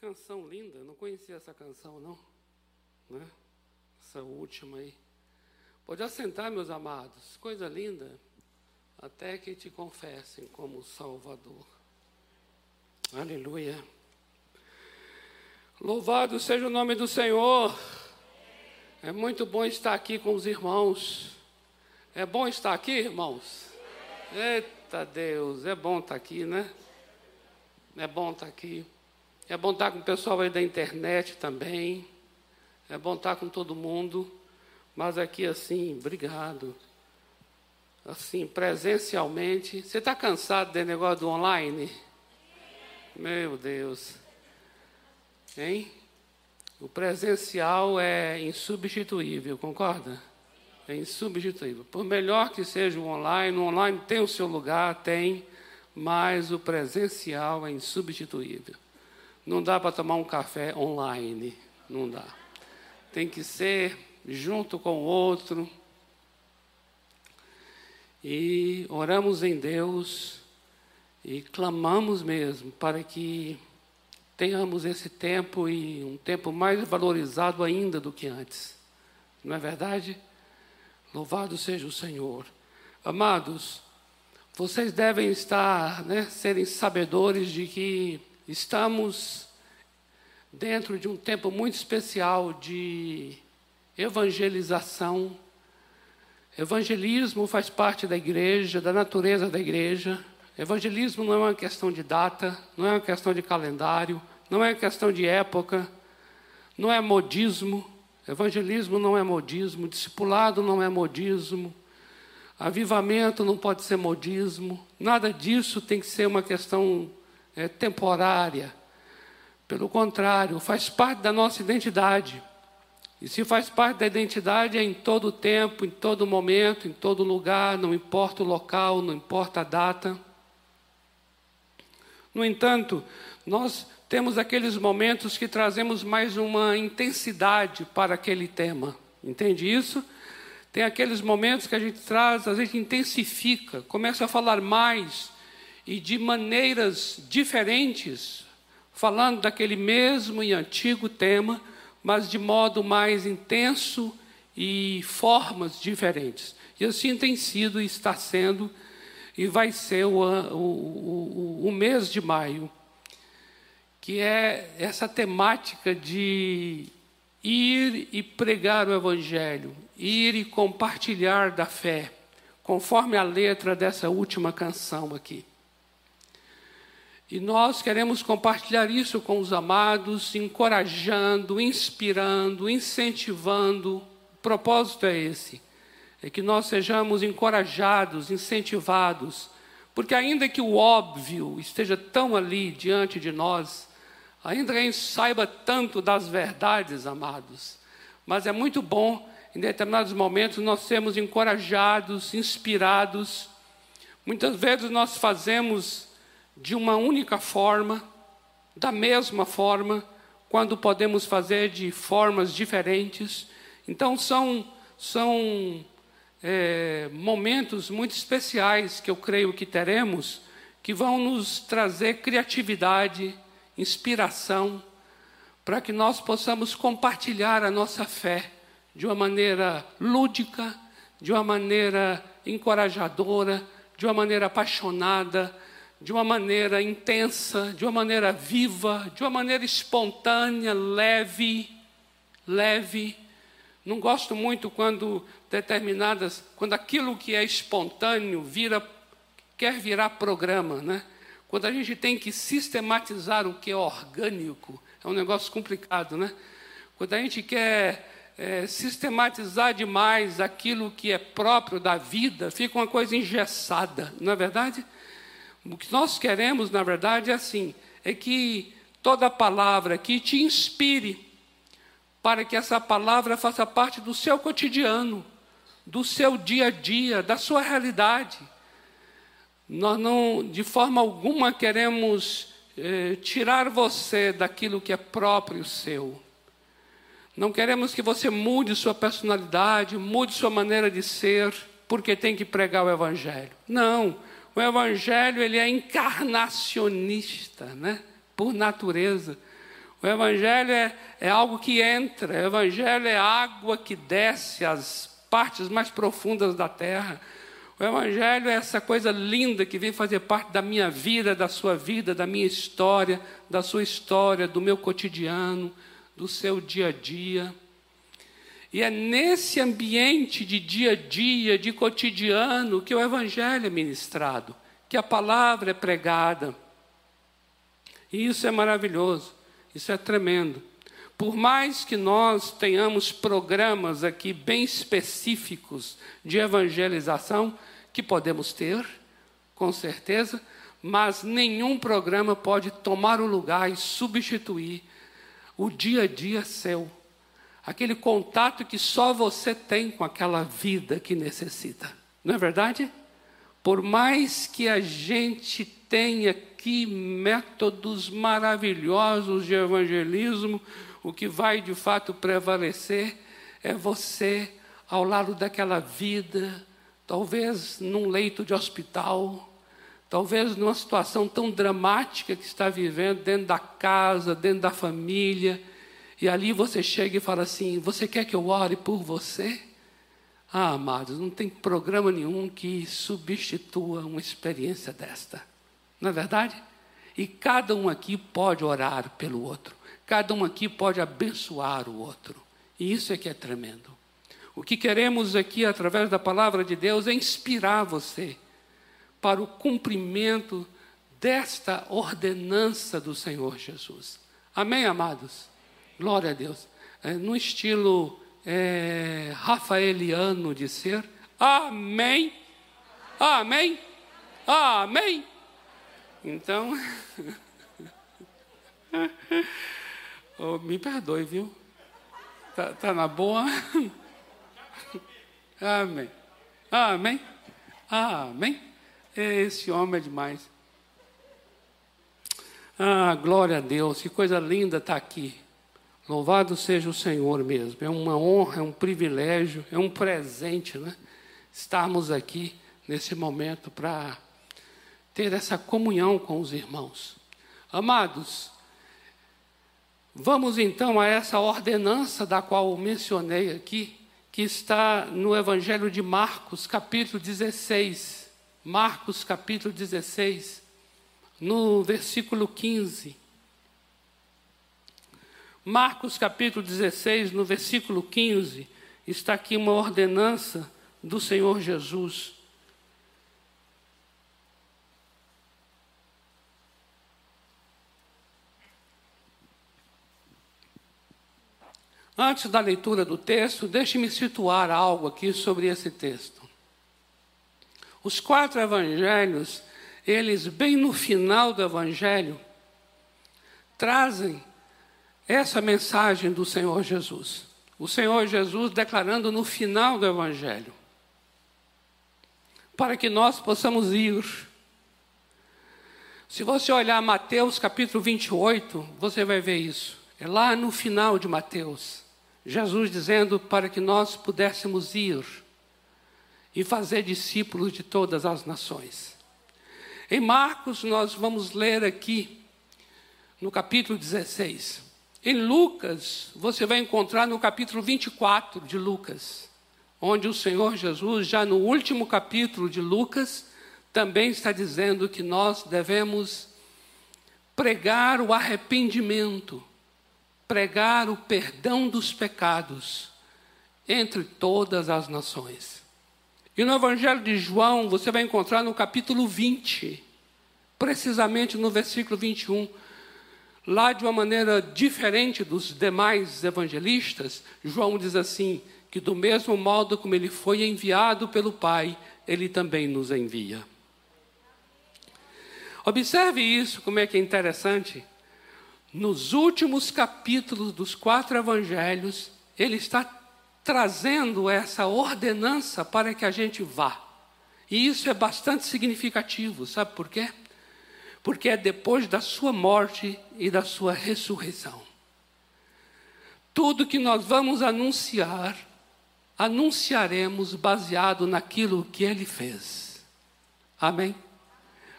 canção linda, não conhecia essa canção não, né? Essa última aí. Pode assentar, meus amados, coisa linda, até que te confessem como Salvador. Aleluia. Louvado seja o nome do Senhor. É muito bom estar aqui com os irmãos. É bom estar aqui, irmãos? Eita Deus, é bom estar aqui, né? É bom estar aqui. É bom estar com o pessoal aí da internet também. É bom estar com todo mundo. Mas aqui assim, obrigado. Assim, presencialmente. Você está cansado desse negócio do online? Meu Deus. Hein? O presencial é insubstituível, concorda? É insubstituível. Por melhor que seja o online, o online tem o seu lugar, tem, mas o presencial é insubstituível. Não dá para tomar um café online, não dá. Tem que ser junto com o outro. E oramos em Deus e clamamos mesmo para que tenhamos esse tempo e um tempo mais valorizado ainda do que antes. Não é verdade? Louvado seja o Senhor. Amados, vocês devem estar, né, serem sabedores de que Estamos dentro de um tempo muito especial de evangelização. Evangelismo faz parte da igreja, da natureza da igreja. Evangelismo não é uma questão de data, não é uma questão de calendário, não é uma questão de época, não é modismo. Evangelismo não é modismo, discipulado não é modismo, avivamento não pode ser modismo, nada disso tem que ser uma questão é temporária. Pelo contrário, faz parte da nossa identidade. E se faz parte da identidade, é em todo tempo, em todo momento, em todo lugar, não importa o local, não importa a data. No entanto, nós temos aqueles momentos que trazemos mais uma intensidade para aquele tema. Entende isso? Tem aqueles momentos que a gente traz, a gente intensifica, começa a falar mais e de maneiras diferentes, falando daquele mesmo e antigo tema, mas de modo mais intenso e formas diferentes. E assim tem sido e está sendo, e vai ser o, o, o, o mês de maio, que é essa temática de ir e pregar o Evangelho, ir e compartilhar da fé, conforme a letra dessa última canção aqui. E nós queremos compartilhar isso com os amados, encorajando, inspirando, incentivando. O propósito é esse: é que nós sejamos encorajados, incentivados, porque ainda que o óbvio esteja tão ali diante de nós, ainda que a gente saiba tanto das verdades, amados, mas é muito bom em determinados momentos nós sermos encorajados, inspirados. Muitas vezes nós fazemos de uma única forma, da mesma forma, quando podemos fazer de formas diferentes. Então, são, são é, momentos muito especiais que eu creio que teremos, que vão nos trazer criatividade, inspiração, para que nós possamos compartilhar a nossa fé de uma maneira lúdica, de uma maneira encorajadora, de uma maneira apaixonada, de uma maneira intensa, de uma maneira viva, de uma maneira espontânea, leve, leve. Não gosto muito quando determinadas, quando aquilo que é espontâneo vira quer virar programa, né? Quando a gente tem que sistematizar o que é orgânico, é um negócio complicado, né? Quando a gente quer é, sistematizar demais aquilo que é próprio da vida, fica uma coisa engessada, não é verdade? O que nós queremos, na verdade, é assim: é que toda palavra aqui te inspire, para que essa palavra faça parte do seu cotidiano, do seu dia a dia, da sua realidade. Nós não, de forma alguma, queremos eh, tirar você daquilo que é próprio seu. Não queremos que você mude sua personalidade, mude sua maneira de ser, porque tem que pregar o Evangelho. Não. O evangelho ele é encarnacionista, né? Por natureza. O Evangelho é, é algo que entra, o Evangelho é água que desce às partes mais profundas da terra. O Evangelho é essa coisa linda que vem fazer parte da minha vida, da sua vida, da minha história, da sua história, do meu cotidiano, do seu dia a dia. E é nesse ambiente de dia a dia, de cotidiano, que o Evangelho é ministrado, que a palavra é pregada. E isso é maravilhoso, isso é tremendo. Por mais que nós tenhamos programas aqui bem específicos de evangelização, que podemos ter, com certeza, mas nenhum programa pode tomar o lugar e substituir o dia a dia seu aquele contato que só você tem com aquela vida que necessita. Não é verdade? Por mais que a gente tenha aqui métodos maravilhosos de evangelismo, o que vai de fato prevalecer é você ao lado daquela vida, talvez num leito de hospital, talvez numa situação tão dramática que está vivendo dentro da casa, dentro da família, e ali você chega e fala assim: Você quer que eu ore por você? Ah, amados, não tem programa nenhum que substitua uma experiência desta. Não é verdade? E cada um aqui pode orar pelo outro. Cada um aqui pode abençoar o outro. E isso é que é tremendo. O que queremos aqui, através da palavra de Deus, é inspirar você para o cumprimento desta ordenança do Senhor Jesus. Amém, amados? Glória a Deus. É, no estilo é, rafaeliano de ser. Amém. Amém. Amém. Então, oh, me perdoe, viu? Tá, tá na boa? Amém. Amém. Amém. Esse homem é demais. Ah, glória a Deus, que coisa linda estar tá aqui. Louvado seja o Senhor mesmo. É uma honra, é um privilégio, é um presente, né? Estarmos aqui nesse momento para ter essa comunhão com os irmãos. Amados, vamos então a essa ordenança da qual mencionei aqui, que está no Evangelho de Marcos, capítulo 16. Marcos, capítulo 16, no versículo 15. Marcos capítulo 16, no versículo 15, está aqui uma ordenança do Senhor Jesus. Antes da leitura do texto, deixe-me situar algo aqui sobre esse texto. Os quatro evangelhos, eles, bem no final do evangelho, trazem essa mensagem do Senhor Jesus. O Senhor Jesus declarando no final do Evangelho, para que nós possamos ir. Se você olhar Mateus capítulo 28, você vai ver isso. É lá no final de Mateus, Jesus dizendo para que nós pudéssemos ir e fazer discípulos de todas as nações. Em Marcos, nós vamos ler aqui, no capítulo 16. Em Lucas, você vai encontrar no capítulo 24 de Lucas, onde o Senhor Jesus, já no último capítulo de Lucas, também está dizendo que nós devemos pregar o arrependimento, pregar o perdão dos pecados entre todas as nações. E no Evangelho de João, você vai encontrar no capítulo 20, precisamente no versículo 21, Lá, de uma maneira diferente dos demais evangelistas, João diz assim: que do mesmo modo como ele foi enviado pelo Pai, ele também nos envia. Observe isso, como é que é interessante. Nos últimos capítulos dos quatro evangelhos, ele está trazendo essa ordenança para que a gente vá. E isso é bastante significativo, sabe por quê? Porque é depois da sua morte e da sua ressurreição. Tudo que nós vamos anunciar, anunciaremos baseado naquilo que ele fez. Amém?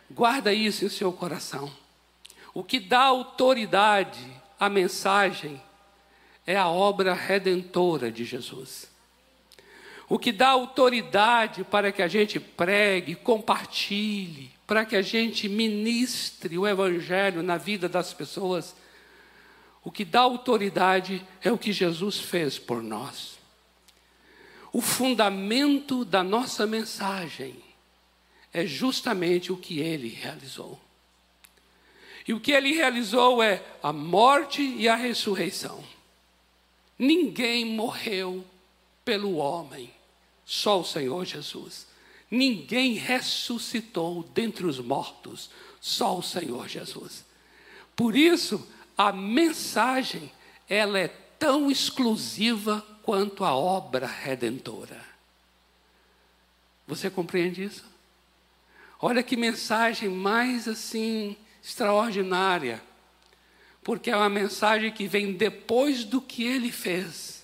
Guarda isso em seu coração. O que dá autoridade a mensagem é a obra redentora de Jesus. O que dá autoridade para que a gente pregue, compartilhe, para que a gente ministre o Evangelho na vida das pessoas, o que dá autoridade é o que Jesus fez por nós. O fundamento da nossa mensagem é justamente o que ele realizou. E o que ele realizou é a morte e a ressurreição. Ninguém morreu pelo homem, só o Senhor Jesus. Ninguém ressuscitou dentre os mortos, só o Senhor Jesus. Por isso, a mensagem, ela é tão exclusiva quanto a obra redentora. Você compreende isso? Olha que mensagem mais assim extraordinária, porque é uma mensagem que vem depois do que ele fez.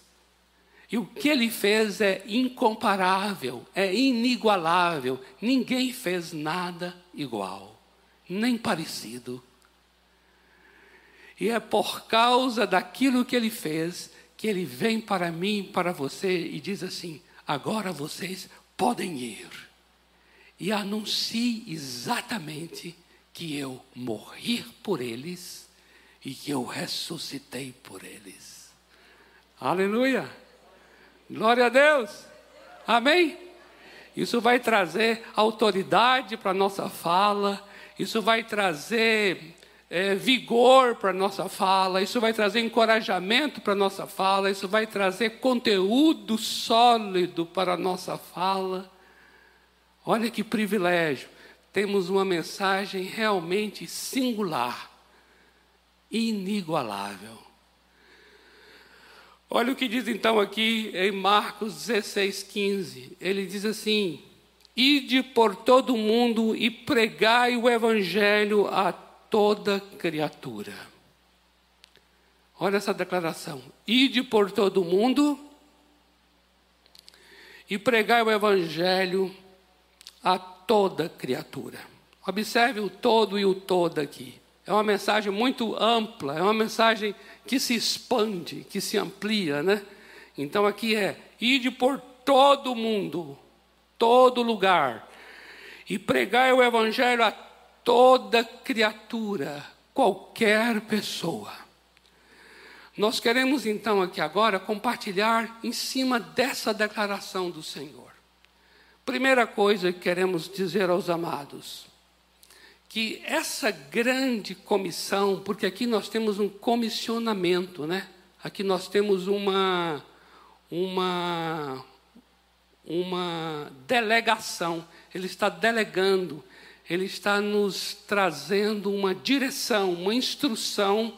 E o que ele fez é incomparável, é inigualável. Ninguém fez nada igual, nem parecido. E é por causa daquilo que ele fez que ele vem para mim, para você e diz assim: agora vocês podem ir. E anuncie exatamente que eu morri por eles e que eu ressuscitei por eles. Aleluia! Glória a Deus! Amém? Isso vai trazer autoridade para a nossa fala, isso vai trazer é, vigor para a nossa fala, isso vai trazer encorajamento para a nossa fala, isso vai trazer conteúdo sólido para a nossa fala. Olha que privilégio temos uma mensagem realmente singular, inigualável. Olha o que diz então aqui em Marcos 16, 15. Ele diz assim: Ide por todo o mundo e pregai o evangelho a toda criatura. Olha essa declaração: Ide por todo o mundo e pregai o evangelho a toda criatura. Observe o todo e o todo aqui. É uma mensagem muito ampla, é uma mensagem que se expande, que se amplia, né? Então aqui é: ide por todo mundo, todo lugar, e pregai o evangelho a toda criatura, qualquer pessoa. Nós queremos então aqui agora compartilhar em cima dessa declaração do Senhor. Primeira coisa que queremos dizer aos amados, que essa grande comissão, porque aqui nós temos um comissionamento, né? Aqui nós temos uma uma uma delegação. Ele está delegando, ele está nos trazendo uma direção, uma instrução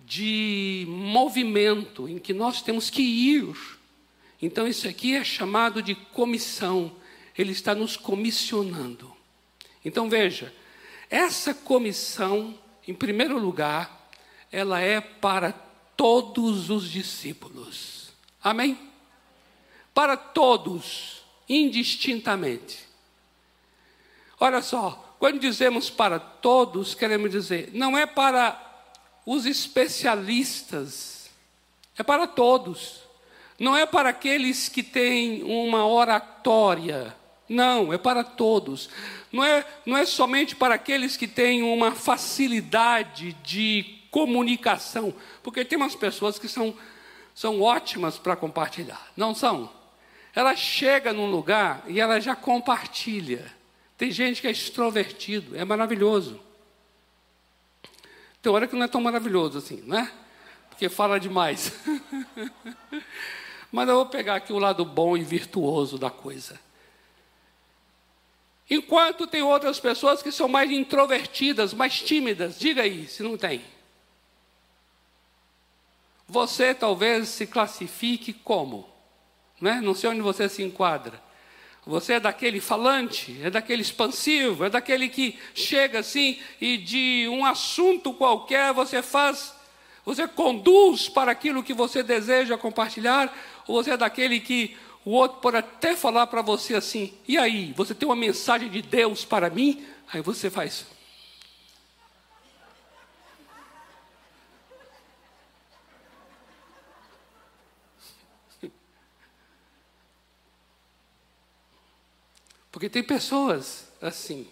de movimento em que nós temos que ir. Então isso aqui é chamado de comissão ele está nos comissionando. Então veja, essa comissão, em primeiro lugar, ela é para todos os discípulos. Amém? Para todos, indistintamente. Olha só, quando dizemos para todos, queremos dizer, não é para os especialistas, é para todos. Não é para aqueles que têm uma oratória, não, é para todos. Não é, não é somente para aqueles que têm uma facilidade de comunicação, porque tem umas pessoas que são, são ótimas para compartilhar, não são? Ela chega num lugar e ela já compartilha. Tem gente que é extrovertido, é maravilhoso. Tem hora que não é tão maravilhoso assim, não é? Porque fala demais. Mas eu vou pegar aqui o lado bom e virtuoso da coisa. Enquanto tem outras pessoas que são mais introvertidas, mais tímidas. Diga aí, se não tem. Você talvez se classifique como? Né? Não sei onde você se enquadra. Você é daquele falante, é daquele expansivo, é daquele que chega assim e de um assunto qualquer você faz, você conduz para aquilo que você deseja compartilhar, ou você é daquele que o outro pode até falar para você assim: e aí, você tem uma mensagem de Deus para mim? Aí você faz. Porque tem pessoas assim.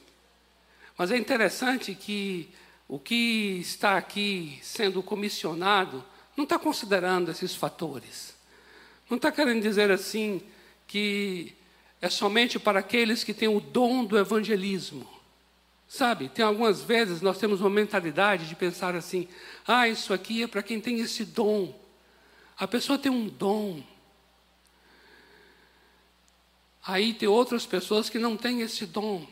Mas é interessante que o que está aqui sendo comissionado não está considerando esses fatores. Não está querendo dizer assim que é somente para aqueles que têm o dom do evangelismo. Sabe, tem algumas vezes nós temos uma mentalidade de pensar assim: ah, isso aqui é para quem tem esse dom. A pessoa tem um dom. Aí tem outras pessoas que não têm esse dom.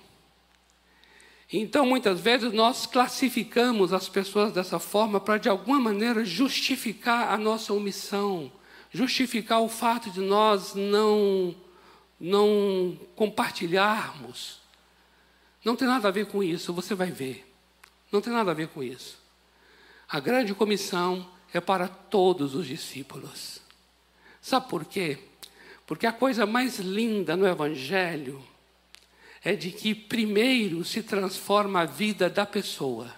Então, muitas vezes, nós classificamos as pessoas dessa forma para, de alguma maneira, justificar a nossa omissão, justificar o fato de nós não, não compartilharmos. Não tem nada a ver com isso, você vai ver. Não tem nada a ver com isso. A grande comissão é para todos os discípulos. Sabe por quê? Porque a coisa mais linda no Evangelho é de que primeiro se transforma a vida da pessoa.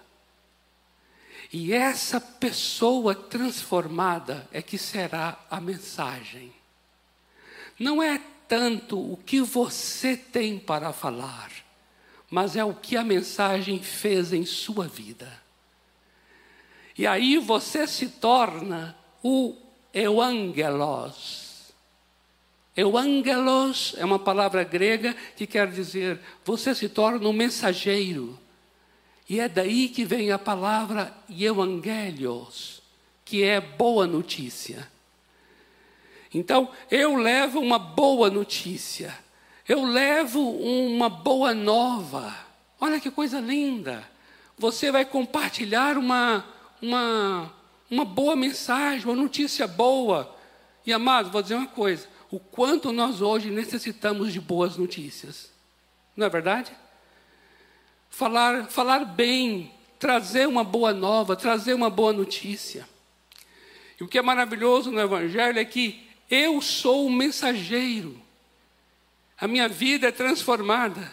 E essa pessoa transformada é que será a mensagem. Não é tanto o que você tem para falar, mas é o que a mensagem fez em sua vida. E aí você se torna o euangelos. Euangelos é uma palavra grega que quer dizer você se torna um mensageiro. E é daí que vem a palavra euangelios, que é boa notícia. Então, eu levo uma boa notícia, eu levo uma boa nova. Olha que coisa linda! Você vai compartilhar uma, uma, uma boa mensagem, uma notícia boa. E amado, vou dizer uma coisa: o quanto nós hoje necessitamos de boas notícias, não é verdade? Falar, falar bem, trazer uma boa nova, trazer uma boa notícia. E o que é maravilhoso no Evangelho é que eu sou o mensageiro. A minha vida é transformada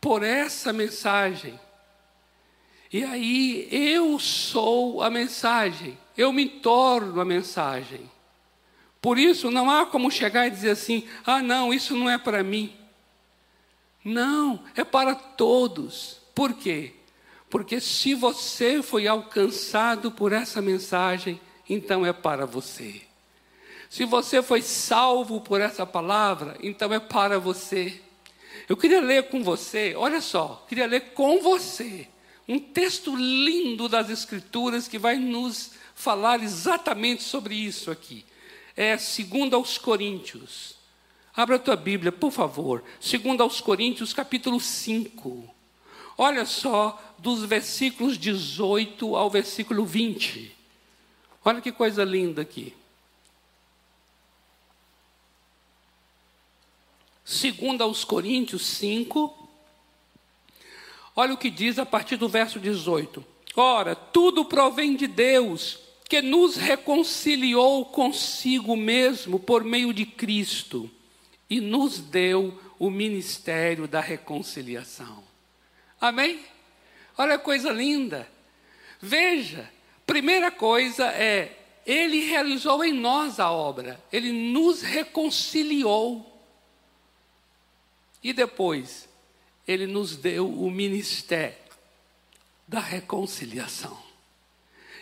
por essa mensagem. E aí eu sou a mensagem, eu me torno a mensagem. Por isso não há como chegar e dizer assim: ah, não, isso não é para mim. Não, é para todos. Por quê? Porque se você foi alcançado por essa mensagem, então é para você. Se você foi salvo por essa palavra, então é para você. Eu queria ler com você, olha só, queria ler com você um texto lindo das Escrituras que vai nos falar exatamente sobre isso aqui. É segundo aos Coríntios. Abra a tua Bíblia, por favor. Segundo aos Coríntios, capítulo 5. Olha só, dos versículos 18 ao versículo 20. Olha que coisa linda aqui. Segundo aos Coríntios 5, olha o que diz a partir do verso 18. Ora, tudo provém de Deus, que nos reconciliou consigo mesmo por meio de Cristo e nos deu o ministério da reconciliação. Amém? Olha a coisa linda. Veja, primeira coisa é, ele realizou em nós a obra, ele nos reconciliou. E depois, ele nos deu o ministério da reconciliação.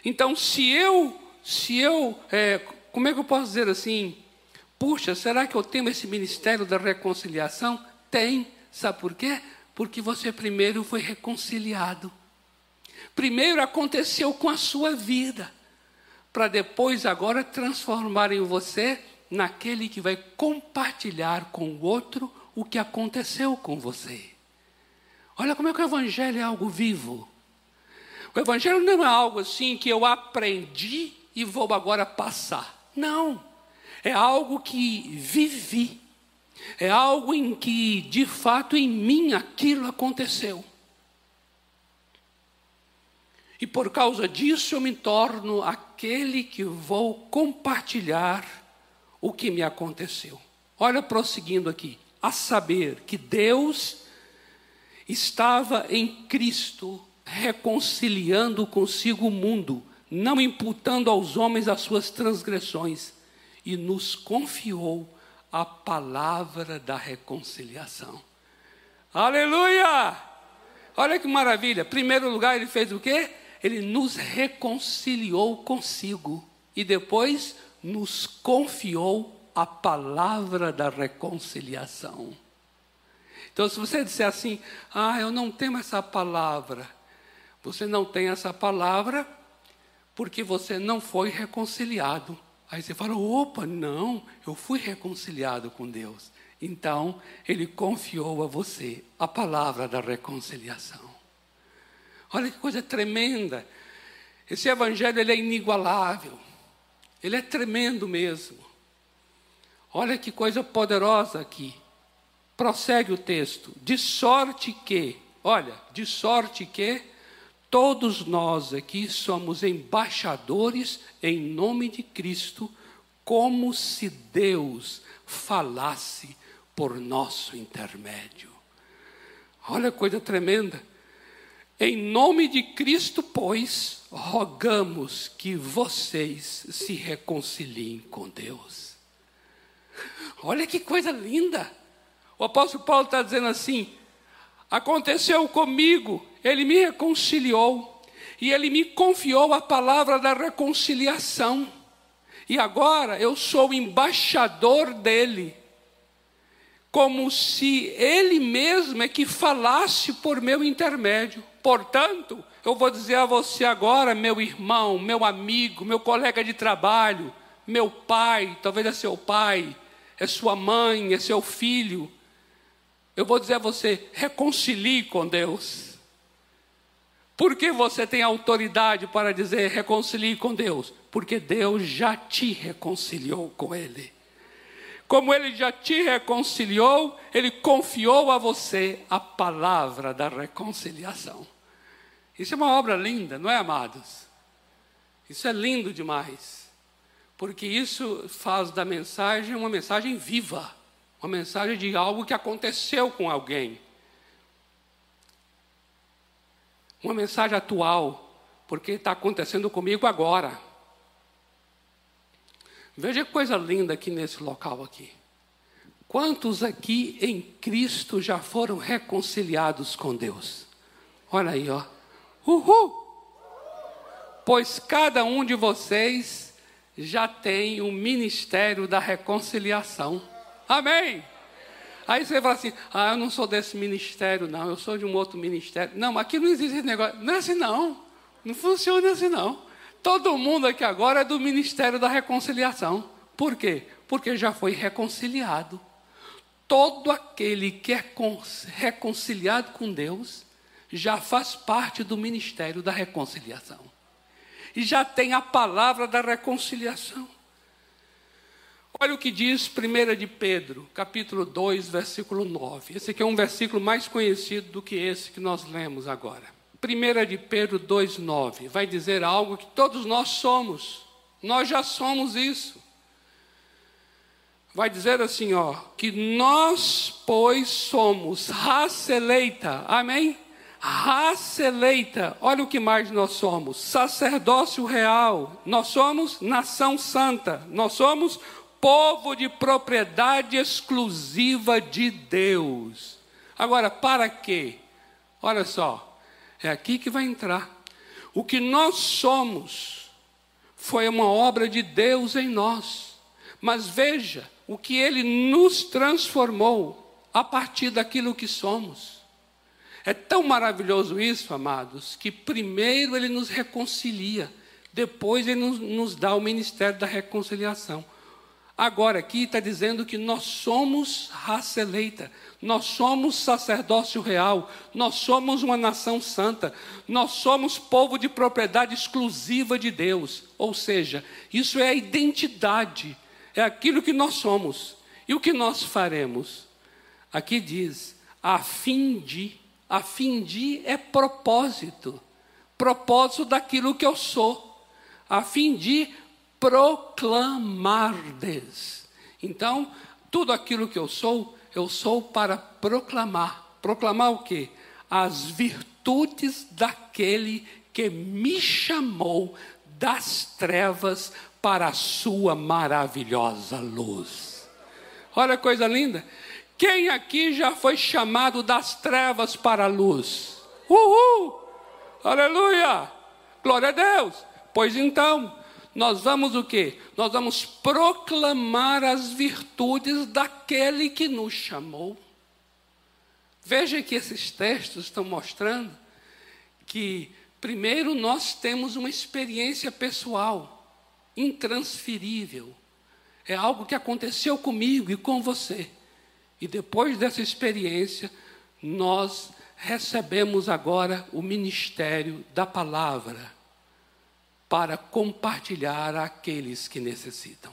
Então, se eu, se eu, é, como é que eu posso dizer assim? Puxa, será que eu tenho esse ministério da reconciliação? Tem, sabe por quê? Porque você primeiro foi reconciliado. Primeiro aconteceu com a sua vida, para depois agora transformar em você naquele que vai compartilhar com o outro o que aconteceu com você. Olha como é que o Evangelho é algo vivo. O Evangelho não é algo assim que eu aprendi e vou agora passar. Não. É algo que vivi. É algo em que, de fato, em mim aquilo aconteceu. E por causa disso eu me torno aquele que vou compartilhar o que me aconteceu. Olha, prosseguindo aqui a saber que Deus estava em Cristo reconciliando consigo o mundo, não imputando aos homens as suas transgressões, e nos confiou a palavra da reconciliação. Aleluia! Olha que maravilha. Primeiro lugar, ele fez o quê? Ele nos reconciliou consigo e depois nos confiou a palavra da reconciliação. Então, se você disser assim, ah, eu não tenho essa palavra, você não tem essa palavra porque você não foi reconciliado. Aí você fala, opa, não, eu fui reconciliado com Deus. Então, Ele confiou a você a palavra da reconciliação. Olha que coisa tremenda. Esse evangelho ele é inigualável. Ele é tremendo mesmo. Olha que coisa poderosa aqui. Prossegue o texto. De sorte que, olha, de sorte que todos nós aqui somos embaixadores em nome de Cristo, como se Deus falasse por nosso intermédio. Olha que coisa tremenda. Em nome de Cristo, pois, rogamos que vocês se reconciliem com Deus. Olha que coisa linda! O apóstolo Paulo está dizendo assim: aconteceu comigo, ele me reconciliou, e ele me confiou a palavra da reconciliação, e agora eu sou embaixador dele, como se ele mesmo é que falasse por meu intermédio. Portanto, eu vou dizer a você agora, meu irmão, meu amigo, meu colega de trabalho, meu pai, talvez é seu pai, é sua mãe, é seu filho. Eu vou dizer a você: reconcilie com Deus. Por que você tem autoridade para dizer reconcilie com Deus? Porque Deus já te reconciliou com Ele. Como Ele já te reconciliou, Ele confiou a você a palavra da reconciliação. Isso é uma obra linda, não é, amados? Isso é lindo demais, porque isso faz da mensagem uma mensagem viva, uma mensagem de algo que aconteceu com alguém, uma mensagem atual, porque está acontecendo comigo agora. Veja que coisa linda aqui nesse local aqui. Quantos aqui em Cristo já foram reconciliados com Deus? Olha aí, ó. Uhul! Pois cada um de vocês já tem o ministério da reconciliação. Amém? Aí você fala assim: ah, eu não sou desse ministério, não, eu sou de um outro ministério. Não, aqui não existe esse negócio. Não é assim, não. Não funciona assim, não. Todo mundo aqui agora é do ministério da reconciliação. Por quê? Porque já foi reconciliado. Todo aquele que é reconciliado com Deus já faz parte do ministério da reconciliação. E já tem a palavra da reconciliação. Olha o que diz 1 de Pedro, capítulo 2, versículo 9. Esse aqui é um versículo mais conhecido do que esse que nós lemos agora. 1 de Pedro 2, 9 vai dizer algo que todos nós somos. Nós já somos isso. Vai dizer assim, ó, que nós, pois, somos raça eleita. Amém? raça eleita, olha o que mais nós somos: sacerdócio real, nós somos nação santa, nós somos povo de propriedade exclusiva de Deus. Agora, para quê? Olha só, é aqui que vai entrar. O que nós somos foi uma obra de Deus em nós. Mas veja o que ele nos transformou a partir daquilo que somos. É tão maravilhoso isso, amados, que primeiro ele nos reconcilia, depois ele nos, nos dá o ministério da reconciliação. Agora, aqui está dizendo que nós somos raça eleita, nós somos sacerdócio real, nós somos uma nação santa, nós somos povo de propriedade exclusiva de Deus. Ou seja, isso é a identidade, é aquilo que nós somos. E o que nós faremos? Aqui diz, a fim de a fim de é propósito, propósito daquilo que eu sou, a fim de proclamardes. Então, tudo aquilo que eu sou, eu sou para proclamar. Proclamar o quê? As virtudes daquele que me chamou das trevas para a sua maravilhosa luz. Olha a coisa linda Quem aqui já foi chamado das trevas para a luz? Uhul! Aleluia! Glória a Deus! Pois então, nós vamos o quê? Nós vamos proclamar as virtudes daquele que nos chamou. Veja que esses textos estão mostrando que, primeiro, nós temos uma experiência pessoal, intransferível. É algo que aconteceu comigo e com você. E depois dessa experiência, nós recebemos agora o ministério da palavra para compartilhar àqueles que necessitam.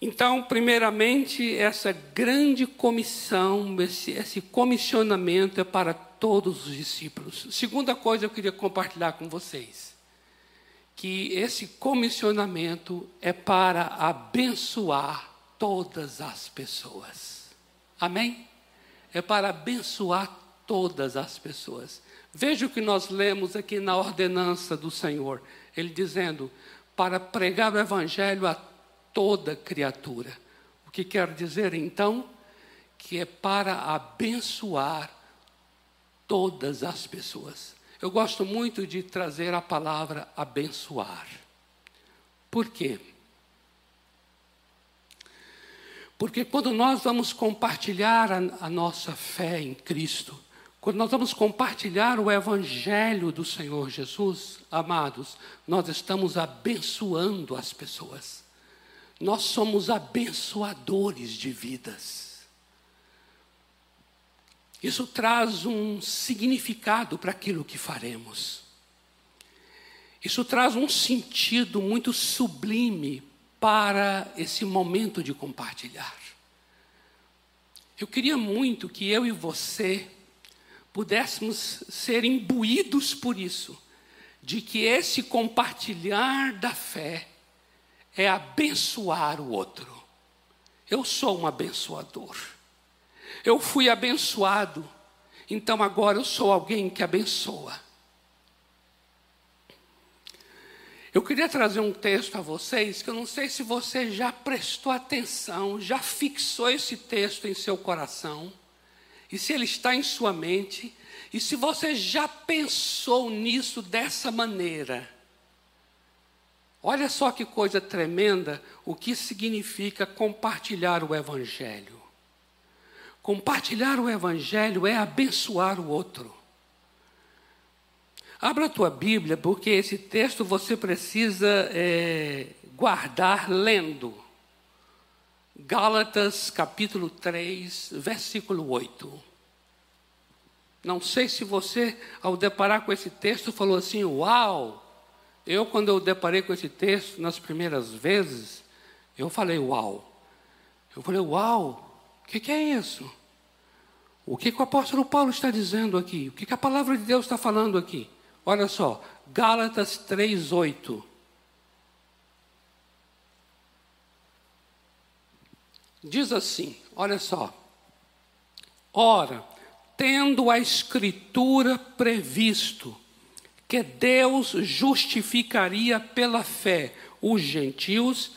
Então, primeiramente, essa grande comissão, esse, esse, comissionamento é para todos os discípulos. Segunda coisa eu queria compartilhar com vocês, que esse comissionamento é para abençoar todas as pessoas. Amém? É para abençoar todas as pessoas. Veja o que nós lemos aqui na ordenança do Senhor. Ele dizendo: para pregar o evangelho a toda criatura. O que quer dizer então? Que é para abençoar todas as pessoas. Eu gosto muito de trazer a palavra abençoar. Por quê? Porque quando nós vamos compartilhar a, a nossa fé em Cristo, quando nós vamos compartilhar o Evangelho do Senhor Jesus, amados, nós estamos abençoando as pessoas. Nós somos abençoadores de vidas. Isso traz um significado para aquilo que faremos. Isso traz um sentido muito sublime para esse momento de compartilhar. Eu queria muito que eu e você pudéssemos ser imbuídos por isso, de que esse compartilhar da fé é abençoar o outro. Eu sou um abençoador. Eu fui abençoado, então agora eu sou alguém que abençoa. Eu queria trazer um texto a vocês que eu não sei se você já prestou atenção, já fixou esse texto em seu coração e se ele está em sua mente, e se você já pensou nisso dessa maneira. Olha só que coisa tremenda o que significa compartilhar o Evangelho. Compartilhar o Evangelho é abençoar o outro. Abra a tua Bíblia, porque esse texto você precisa é, guardar lendo. Gálatas capítulo 3, versículo 8. Não sei se você, ao deparar com esse texto, falou assim: Uau! Eu, quando eu deparei com esse texto nas primeiras vezes, eu falei: Uau! Eu falei: Uau! O que, que, é isso? O que, que o apóstolo Paulo está dizendo aqui? O que, que a palavra de Deus está falando aqui? Olha só, Gálatas 3, Diz assim: olha só. Ora, tendo a Escritura previsto que Deus justificaria pela fé os gentios,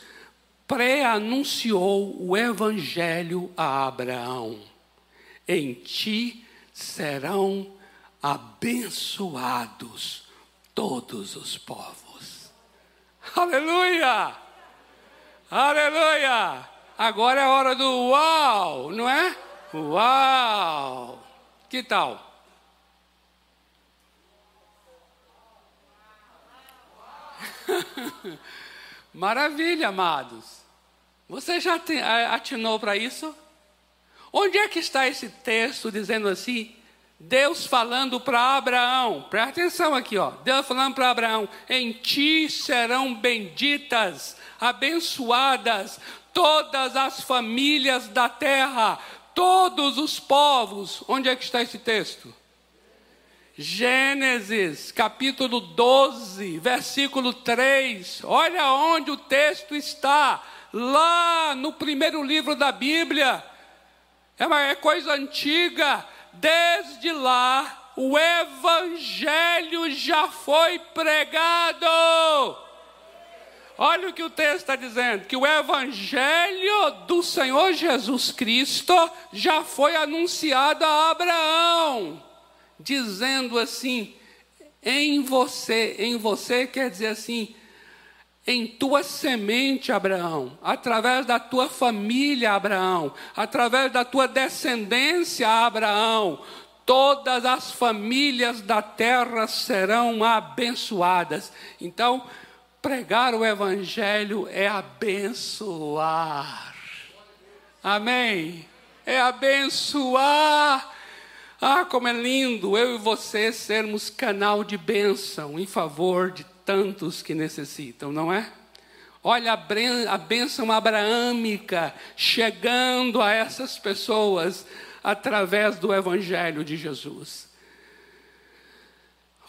pré-anunciou o Evangelho a Abraão: Em ti serão abençoados todos os povos. Aleluia! Aleluia! Agora é a hora do uau, não é? Uau! Que tal? Maravilha, amados. Você já atinou para isso? Onde é que está esse texto dizendo assim? Deus falando para Abraão, presta atenção aqui, ó. Deus falando para Abraão: em ti serão benditas, abençoadas todas as famílias da terra, todos os povos. Onde é que está esse texto? Gênesis, capítulo 12, versículo 3. Olha onde o texto está. Lá no primeiro livro da Bíblia. É uma é coisa antiga. Desde lá, o Evangelho já foi pregado. Olha o que o texto está dizendo: que o evangelho do Senhor Jesus Cristo já foi anunciado a Abraão, dizendo assim: em você, em você quer dizer assim, em tua semente, Abraão, através da tua família, Abraão, através da tua descendência, Abraão, todas as famílias da terra serão abençoadas. Então, pregar o Evangelho é abençoar. Amém? É abençoar. Ah, como é lindo eu e você sermos canal de bênção em favor de tantos que necessitam, não é? Olha a bênção abraâmica chegando a essas pessoas através do Evangelho de Jesus.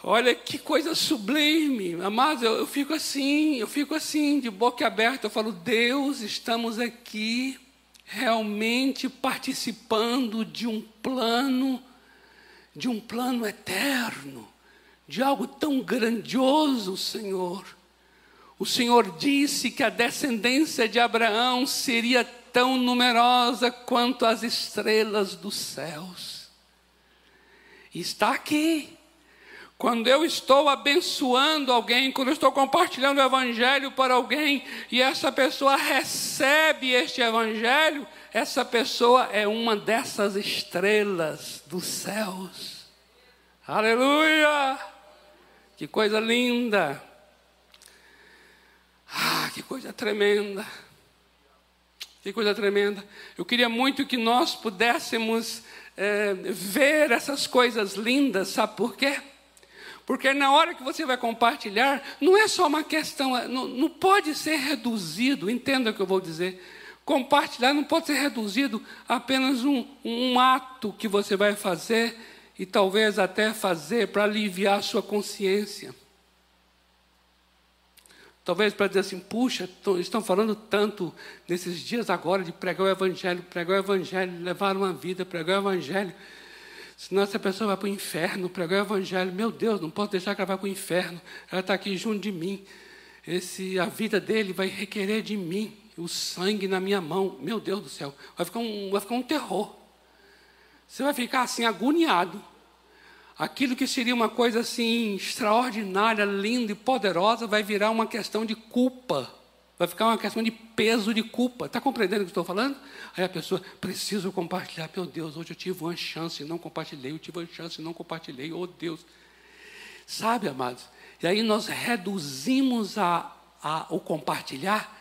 Olha que coisa sublime, amados, eu, eu fico assim, eu fico assim, de boca aberta, eu falo, Deus, estamos aqui realmente participando de um plano, de um plano eterno, de algo tão grandioso, Senhor. O Senhor disse que a descendência de Abraão seria tão numerosa quanto as estrelas dos céus. E está aqui. Quando eu estou abençoando alguém, quando eu estou compartilhando o Evangelho para alguém e essa pessoa recebe este Evangelho, essa pessoa é uma dessas estrelas dos céus. Aleluia! Que coisa linda! Ah, que coisa tremenda! Que coisa tremenda! Eu queria muito que nós pudéssemos é, ver essas coisas lindas, sabe por quê? Porque na hora que você vai compartilhar, não é só uma questão, é, não, não pode ser reduzido, entenda o que eu vou dizer. Compartilhar não pode ser reduzido a apenas um, um ato que você vai fazer e talvez até fazer para aliviar a sua consciência. Talvez para dizer assim, puxa, estão falando tanto nesses dias agora de pregar o Evangelho, pregar o Evangelho, levar uma vida, pregar o Evangelho. Senão essa pessoa vai para o inferno, pregar o evangelho. Meu Deus, não posso deixar que ela vá para o inferno. Ela está aqui junto de mim. Esse, a vida dele vai requerer de mim o sangue na minha mão. Meu Deus do céu, vai ficar um, vai ficar um terror. Você vai ficar assim agoniado. Aquilo que seria uma coisa assim extraordinária, linda e poderosa, vai virar uma questão de culpa. Vai ficar uma questão de peso de culpa. Está compreendendo o que estou falando? Aí a pessoa, preciso compartilhar. Meu Deus, hoje eu tive uma chance e não compartilhei. Eu tive uma chance e não compartilhei. Oh Deus. Sabe, amados? E aí nós reduzimos a, a, o compartilhar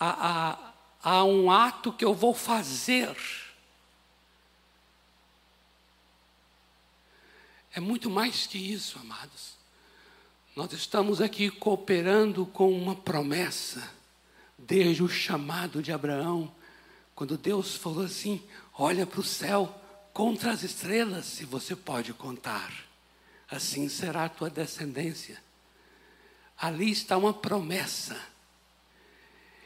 a, a, a um ato que eu vou fazer. É muito mais que isso, amados. Nós estamos aqui cooperando com uma promessa, desde o chamado de Abraão, quando Deus falou assim: olha para o céu, contra as estrelas, se você pode contar, assim será a tua descendência. Ali está uma promessa.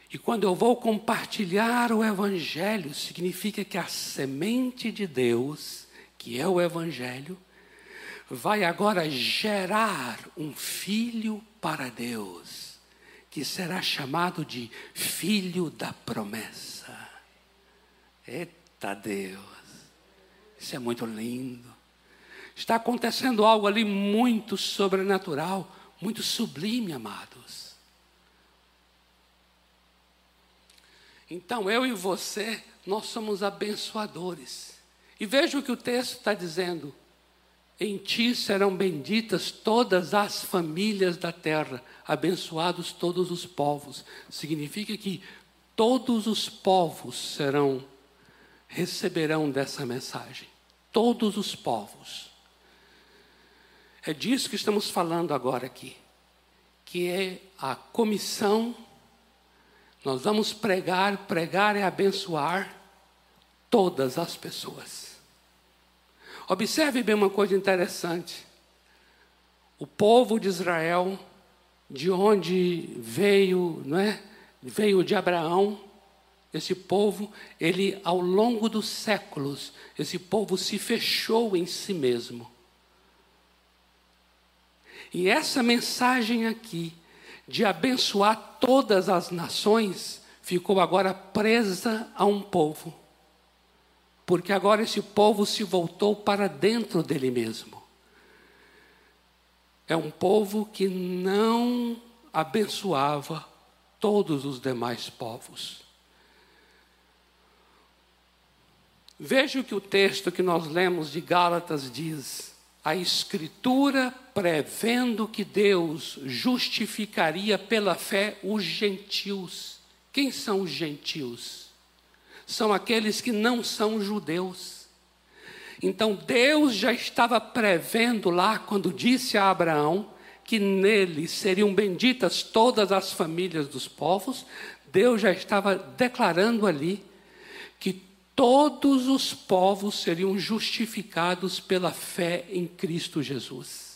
E quando eu vou compartilhar o Evangelho, significa que a semente de Deus, que é o Evangelho, vai agora gerar um filho para Deus, que será chamado de filho da promessa. Eita Deus, isso é muito lindo. Está acontecendo algo ali muito sobrenatural, muito sublime, amados. Então eu e você, nós somos abençoadores. E veja o que o texto está dizendo. Em ti serão benditas todas as famílias da terra, abençoados todos os povos. Significa que todos os povos serão receberão dessa mensagem. Todos os povos. É disso que estamos falando agora aqui, que é a comissão. Nós vamos pregar, pregar é abençoar todas as pessoas. Observe bem uma coisa interessante. O povo de Israel, de onde veio, não é? Veio de Abraão, esse povo, ele ao longo dos séculos, esse povo se fechou em si mesmo. E essa mensagem aqui de abençoar todas as nações, ficou agora presa a um povo. Porque agora esse povo se voltou para dentro dele mesmo. É um povo que não abençoava todos os demais povos. Veja o que o texto que nós lemos de Gálatas diz. A Escritura prevendo que Deus justificaria pela fé os gentios. Quem são os gentios? São aqueles que não são judeus. Então Deus já estava prevendo lá, quando disse a Abraão que nele seriam benditas todas as famílias dos povos, Deus já estava declarando ali que todos os povos seriam justificados pela fé em Cristo Jesus.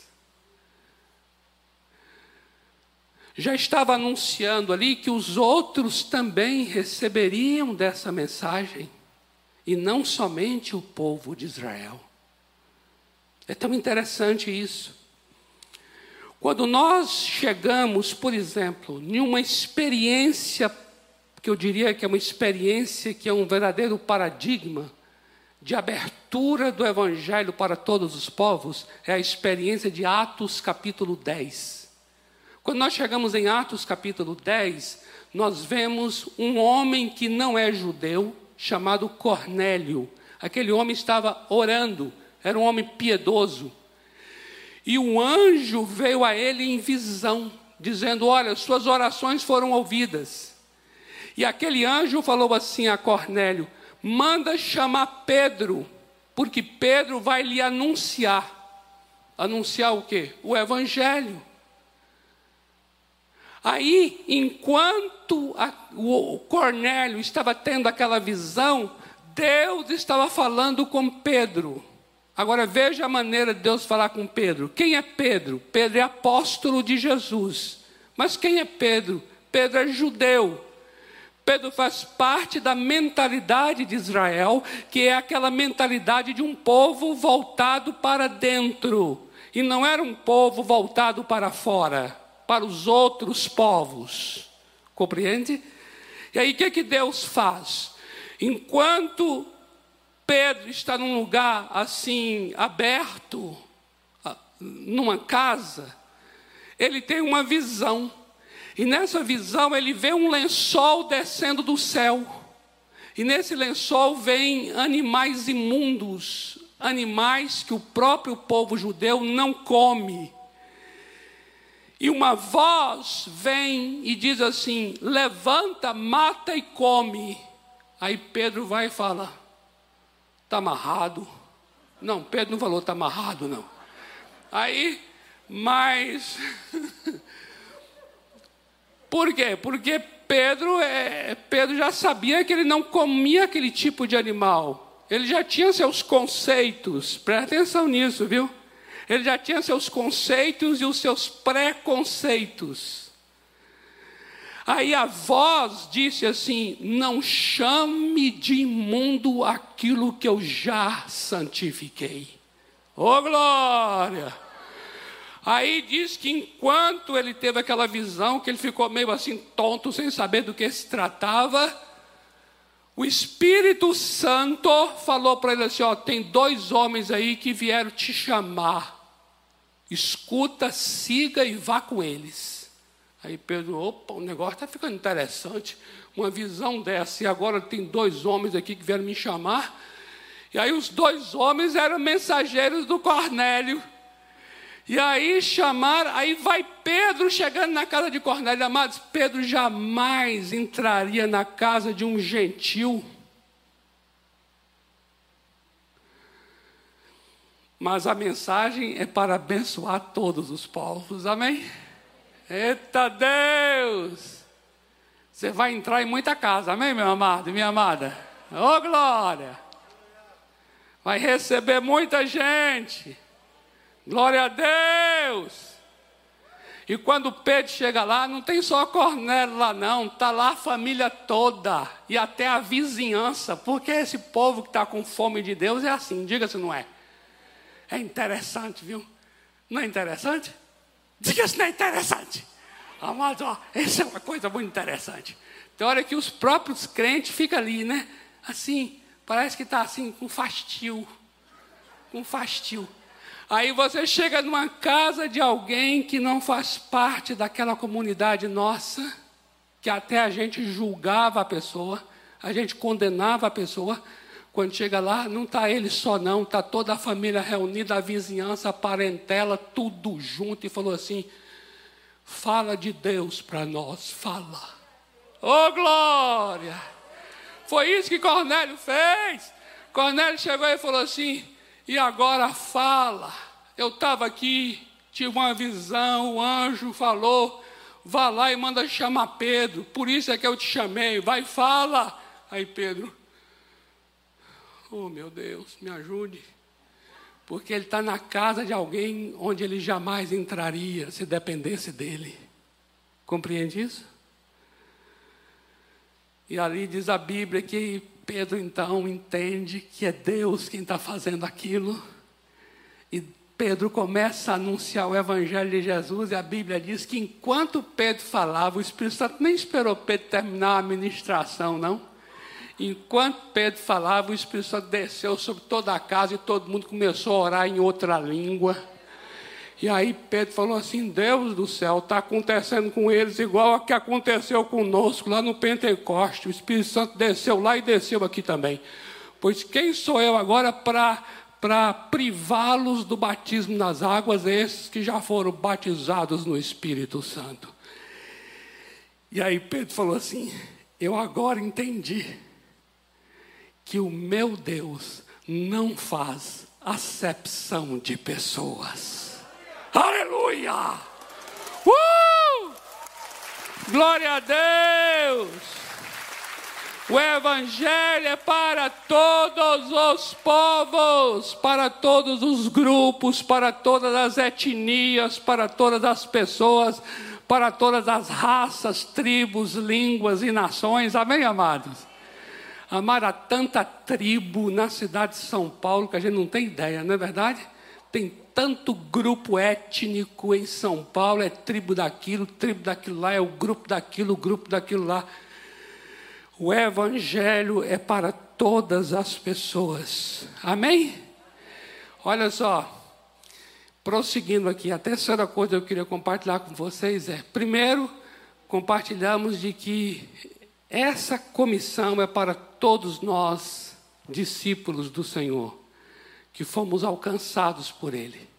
Já estava anunciando ali que os outros também receberiam dessa mensagem, e não somente o povo de Israel. É tão interessante isso. Quando nós chegamos, por exemplo, em uma experiência que eu diria que é uma experiência que é um verdadeiro paradigma de abertura do Evangelho para todos os povos, é a experiência de Atos capítulo 10. Quando nós chegamos em Atos capítulo 10, nós vemos um homem que não é judeu, chamado Cornélio. Aquele homem estava orando, era um homem piedoso. E um anjo veio a ele em visão, dizendo: Olha, suas orações foram ouvidas e aquele anjo falou assim a Cornélio: manda chamar Pedro, porque Pedro vai lhe anunciar. Anunciar o quê? O Evangelho. Aí, enquanto a, o Cornélio estava tendo aquela visão, Deus estava falando com Pedro. Agora veja a maneira de Deus falar com Pedro. Quem é Pedro? Pedro é apóstolo de Jesus. Mas quem é Pedro? Pedro é judeu. Pedro faz parte da mentalidade de Israel, que é aquela mentalidade de um povo voltado para dentro, e não era um povo voltado para fora, para os outros povos. Compreende? E aí o que, que Deus faz? Enquanto Pedro está num lugar assim, aberto, numa casa, ele tem uma visão. E nessa visão ele vê um lençol descendo do céu. E nesse lençol vem animais imundos, animais que o próprio povo judeu não come. E uma voz vem e diz assim: levanta, mata e come. Aí Pedro vai e fala: está amarrado. Não, Pedro não falou está amarrado, não. Aí, mas Por quê? Porque Pedro, é, Pedro já sabia que ele não comia aquele tipo de animal. Ele já tinha seus conceitos. Presta atenção nisso, viu? Ele já tinha seus conceitos e os seus preconceitos. Aí a voz disse assim: Não chame de imundo aquilo que eu já santifiquei. Ô oh, glória! Aí diz que enquanto ele teve aquela visão, que ele ficou meio assim tonto, sem saber do que se tratava, o Espírito Santo falou para ele assim: ó, tem dois homens aí que vieram te chamar. Escuta, siga e vá com eles. Aí Pedro, opa, o negócio está ficando interessante. Uma visão dessa, e agora tem dois homens aqui que vieram me chamar. E aí os dois homens eram mensageiros do Cornélio. E aí chamar, aí vai Pedro chegando na casa de Cornélio, amados, Pedro jamais entraria na casa de um gentil. Mas a mensagem é para abençoar todos os povos, amém? Eita Deus! Você vai entrar em muita casa, amém, meu amado e minha amada? Ô oh, glória! Vai receber muita gente. Glória a Deus! E quando Pedro chega lá, não tem só Cornélio lá, não, está lá a família toda e até a vizinhança, porque esse povo que está com fome de Deus é assim, diga se não é. É interessante, viu? Não é interessante? Diga se não é interessante. Amados, ó, essa é uma coisa muito interessante. Tem hora que os próprios crentes ficam ali, né? Assim, parece que está assim, com fastio. Com fastio. Aí você chega numa casa de alguém que não faz parte daquela comunidade nossa, que até a gente julgava a pessoa, a gente condenava a pessoa. Quando chega lá, não está ele só, não, está toda a família reunida, a vizinhança, a parentela, tudo junto, e falou assim: fala de Deus para nós, fala. Oh, glória! Foi isso que Cornélio fez. Cornélio chegou e falou assim: e agora fala. Eu estava aqui, tive uma visão, o anjo falou, vá lá e manda chamar Pedro. Por isso é que eu te chamei, vai fala. Aí Pedro, oh meu Deus, me ajude. Porque ele está na casa de alguém onde ele jamais entraria se dependesse dele. Compreende isso? E ali diz a Bíblia que Pedro então entende que é Deus quem está fazendo aquilo. E Pedro começa a anunciar o Evangelho de Jesus, e a Bíblia diz que enquanto Pedro falava, o Espírito Santo nem esperou Pedro terminar a ministração, não. Enquanto Pedro falava, o Espírito Santo desceu sobre toda a casa e todo mundo começou a orar em outra língua. E aí Pedro falou assim: Deus do céu, está acontecendo com eles igual a que aconteceu conosco lá no Pentecoste. O Espírito Santo desceu lá e desceu aqui também. Pois quem sou eu agora para para privá-los do batismo nas águas, esses que já foram batizados no Espírito Santo? E aí Pedro falou assim: Eu agora entendi que o meu Deus não faz acepção de pessoas. Aleluia! Uh! Glória a Deus! O Evangelho é para todos os povos, para todos os grupos, para todas as etnias, para todas as pessoas, para todas as raças, tribos, línguas e nações. Amém, amados? Amar a tanta tribo na cidade de São Paulo que a gente não tem ideia, não é verdade? Tem tanto grupo étnico em São Paulo, é tribo daquilo, tribo daquilo lá, é o grupo daquilo, o grupo daquilo lá. O Evangelho é para todas as pessoas. Amém? Olha só, prosseguindo aqui, a terceira coisa que eu queria compartilhar com vocês é: primeiro, compartilhamos de que essa comissão é para todos nós, discípulos do Senhor, que fomos alcançados por Ele.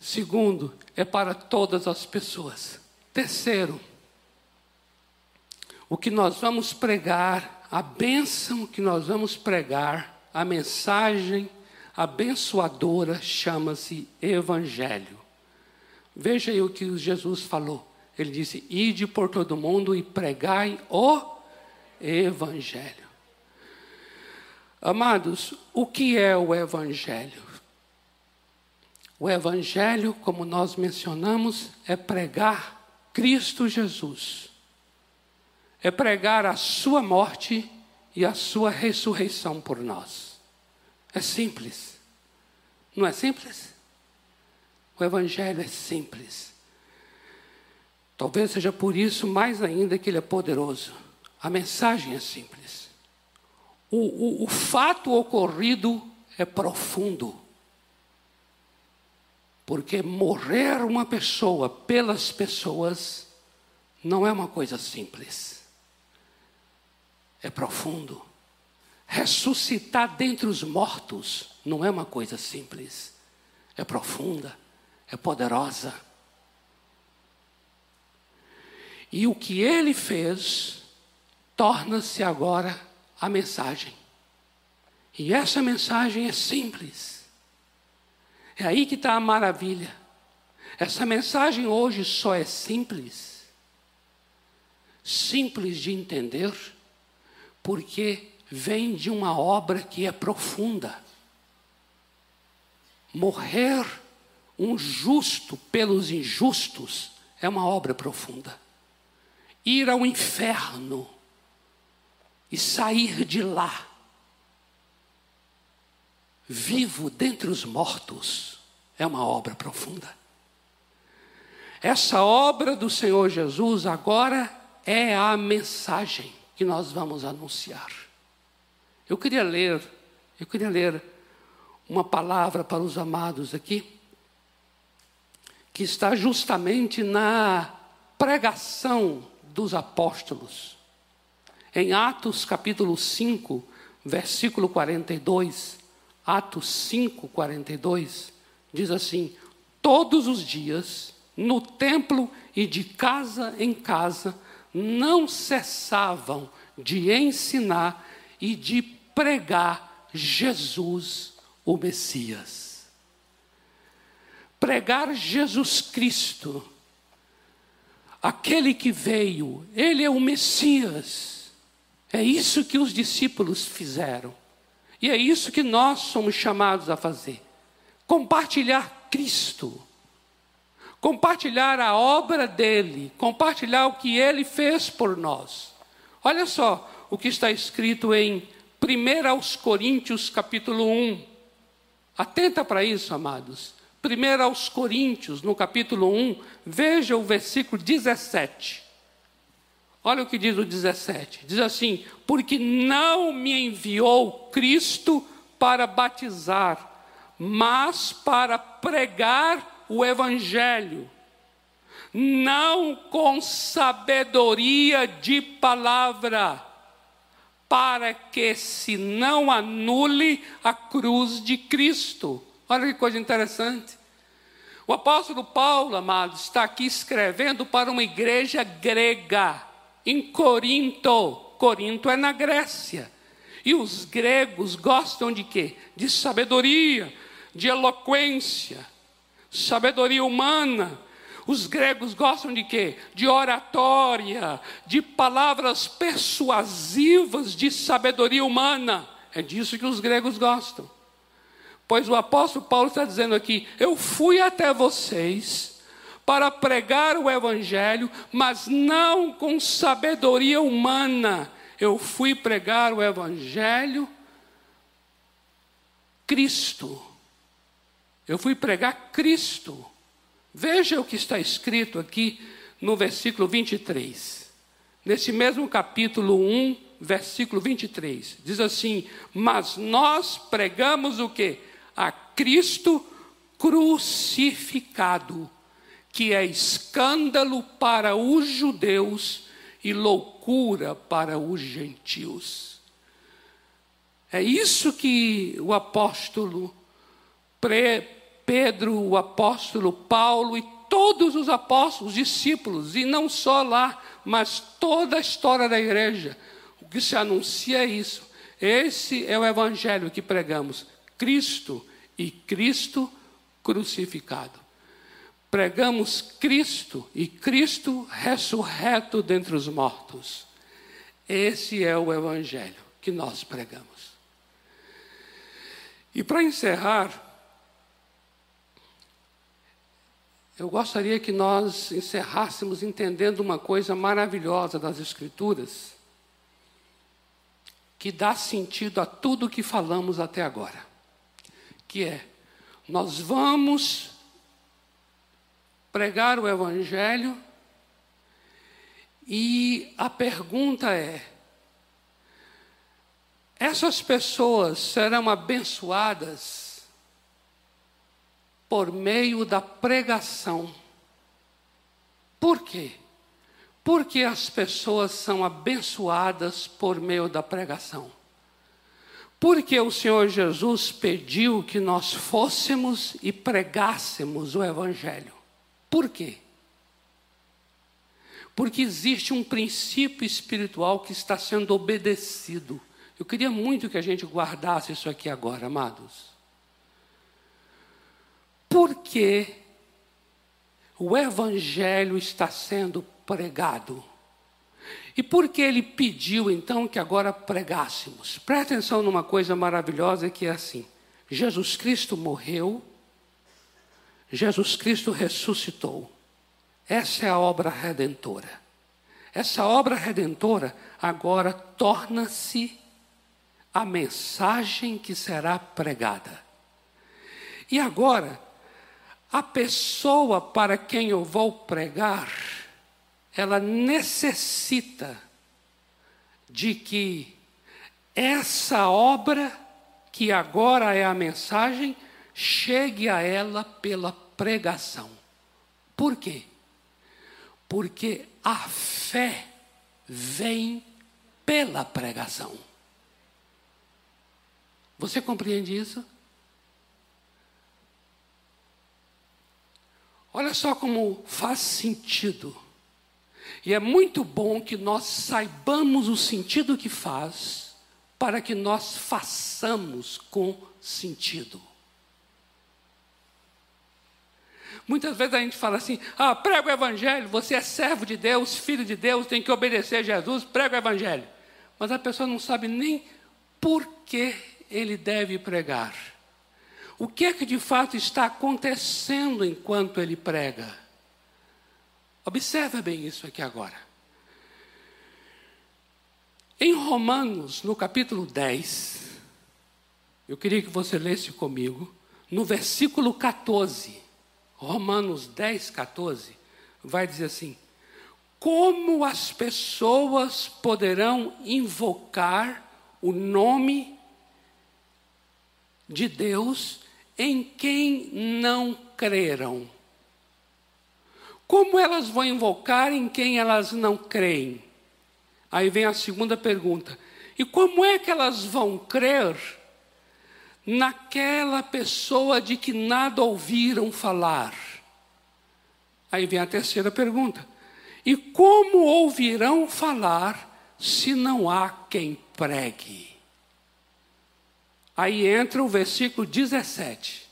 Segundo, é para todas as pessoas. Terceiro, o que nós vamos pregar, a bênção que nós vamos pregar, a mensagem abençoadora chama-se Evangelho. Veja aí o que Jesus falou. Ele disse: Ide por todo mundo e pregai o Evangelho. Amados, o que é o Evangelho? O Evangelho, como nós mencionamos, é pregar Cristo Jesus, é pregar a Sua morte e a Sua ressurreição por nós. É simples, não é simples? O Evangelho é simples. Talvez seja por isso mais ainda que ele é poderoso. A mensagem é simples. O, o, o fato ocorrido é profundo. Porque morrer uma pessoa pelas pessoas não é uma coisa simples. É profundo. Ressuscitar dentre os mortos não é uma coisa simples. É profunda, é poderosa. E o que ele fez torna-se agora a mensagem. E essa mensagem é simples. É aí que está a maravilha. Essa mensagem hoje só é simples, simples de entender, porque vem de uma obra que é profunda. Morrer um justo pelos injustos é uma obra profunda ir ao inferno e sair de lá, vivo dentre os mortos, é uma obra profunda. essa obra do Senhor Jesus agora é a mensagem que nós vamos anunciar. Eu queria ler, eu queria ler uma palavra para os amados aqui, que está justamente na pregação dos apóstolos. Em Atos capítulo 5, versículo 42, Atos 5, 42, diz assim: Todos os dias, no templo e de casa em casa, não cessavam de ensinar e de pregar Jesus, o Messias. Pregar Jesus Cristo, aquele que veio, ele é o Messias. É isso que os discípulos fizeram. E é isso que nós somos chamados a fazer: compartilhar Cristo compartilhar a obra dele, compartilhar o que ele fez por nós. Olha só o que está escrito em 1 aos Coríntios, capítulo 1. Atenta para isso, amados. 1 aos Coríntios, no capítulo 1, veja o versículo 17. Olha o que diz o 17: diz assim: Porque não me enviou Cristo para batizar, mas para pregar o Evangelho, não com sabedoria de palavra, para que se não anule a cruz de Cristo. Olha que coisa interessante. O apóstolo Paulo, amados, está aqui escrevendo para uma igreja grega, em Corinto. Corinto é na Grécia. E os gregos gostam de quê? De sabedoria, de eloquência sabedoria humana. Os gregos gostam de quê? De oratória, de palavras persuasivas de sabedoria humana. É disso que os gregos gostam. Pois o apóstolo Paulo está dizendo aqui: Eu fui até vocês para pregar o evangelho, mas não com sabedoria humana. Eu fui pregar o evangelho Cristo eu fui pregar Cristo. Veja o que está escrito aqui no versículo 23. Nesse mesmo capítulo 1, versículo 23. Diz assim: Mas nós pregamos o que? A Cristo crucificado, que é escândalo para os judeus e loucura para os gentios. É isso que o apóstolo Pedro, o apóstolo Paulo e todos os apóstolos, discípulos, e não só lá, mas toda a história da igreja. O que se anuncia é isso. Esse é o evangelho que pregamos: Cristo e Cristo crucificado. Pregamos Cristo e Cristo ressurreto dentre os mortos. Esse é o evangelho que nós pregamos. E para encerrar, Eu gostaria que nós encerrássemos entendendo uma coisa maravilhosa das Escrituras, que dá sentido a tudo que falamos até agora, que é: nós vamos pregar o Evangelho e a pergunta é: essas pessoas serão abençoadas por meio da pregação. Por quê? Porque as pessoas são abençoadas por meio da pregação. Porque o Senhor Jesus pediu que nós fôssemos e pregássemos o Evangelho. Por quê? Porque existe um princípio espiritual que está sendo obedecido. Eu queria muito que a gente guardasse isso aqui agora, amados porque o Evangelho está sendo pregado. E por que ele pediu então que agora pregássemos? Presta atenção numa coisa maravilhosa que é assim: Jesus Cristo morreu, Jesus Cristo ressuscitou. Essa é a obra redentora. Essa obra redentora agora torna-se a mensagem que será pregada. E agora, a pessoa para quem eu vou pregar, ela necessita de que essa obra, que agora é a mensagem, chegue a ela pela pregação. Por quê? Porque a fé vem pela pregação. Você compreende isso? Olha só como faz sentido. E é muito bom que nós saibamos o sentido que faz, para que nós façamos com sentido. Muitas vezes a gente fala assim: ah, prega o evangelho, você é servo de Deus, filho de Deus, tem que obedecer a Jesus, prega o evangelho. Mas a pessoa não sabe nem por que ele deve pregar. O que é que de fato está acontecendo enquanto ele prega? Observe bem isso aqui agora. Em Romanos, no capítulo 10, eu queria que você lesse comigo, no versículo 14. Romanos 10, 14, vai dizer assim: Como as pessoas poderão invocar o nome de Deus em quem não creram? Como elas vão invocar em quem elas não creem? Aí vem a segunda pergunta: e como é que elas vão crer naquela pessoa de que nada ouviram falar. Aí vem a terceira pergunta: e como ouvirão falar se não há quem pregue? Aí entra o versículo 17.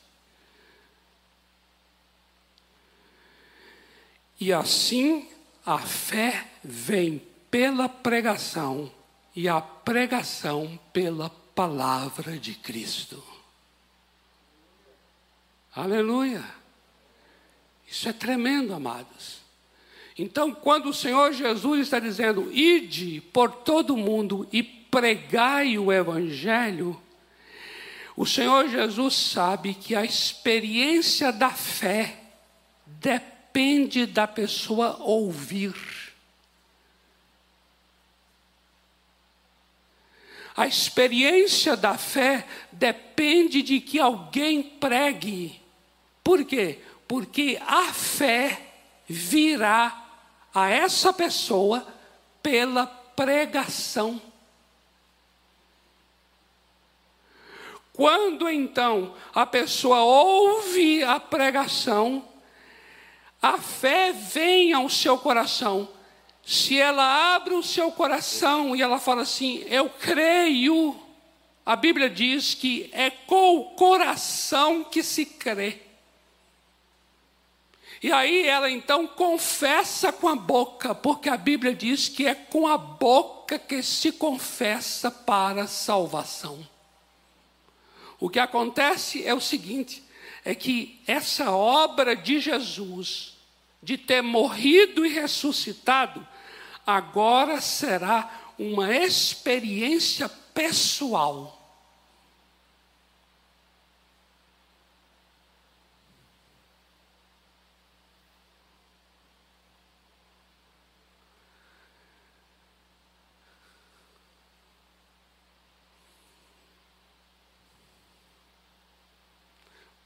E assim a fé vem pela pregação, e a pregação pela palavra de Cristo. Aleluia. Isso é tremendo, amados. Então, quando o Senhor Jesus está dizendo, ide por todo mundo e pregai o Evangelho, o Senhor Jesus sabe que a experiência da fé depende da pessoa ouvir. A experiência da fé depende de que alguém pregue. Por quê? Porque a fé virá a essa pessoa pela pregação. Quando então a pessoa ouve a pregação, a fé vem ao seu coração se ela abre o seu coração e ela fala assim: Eu creio, a Bíblia diz que é com o coração que se crê. E aí ela então confessa com a boca, porque a Bíblia diz que é com a boca que se confessa para salvação. O que acontece é o seguinte: é que essa obra de Jesus, de ter morrido e ressuscitado, agora será uma experiência pessoal.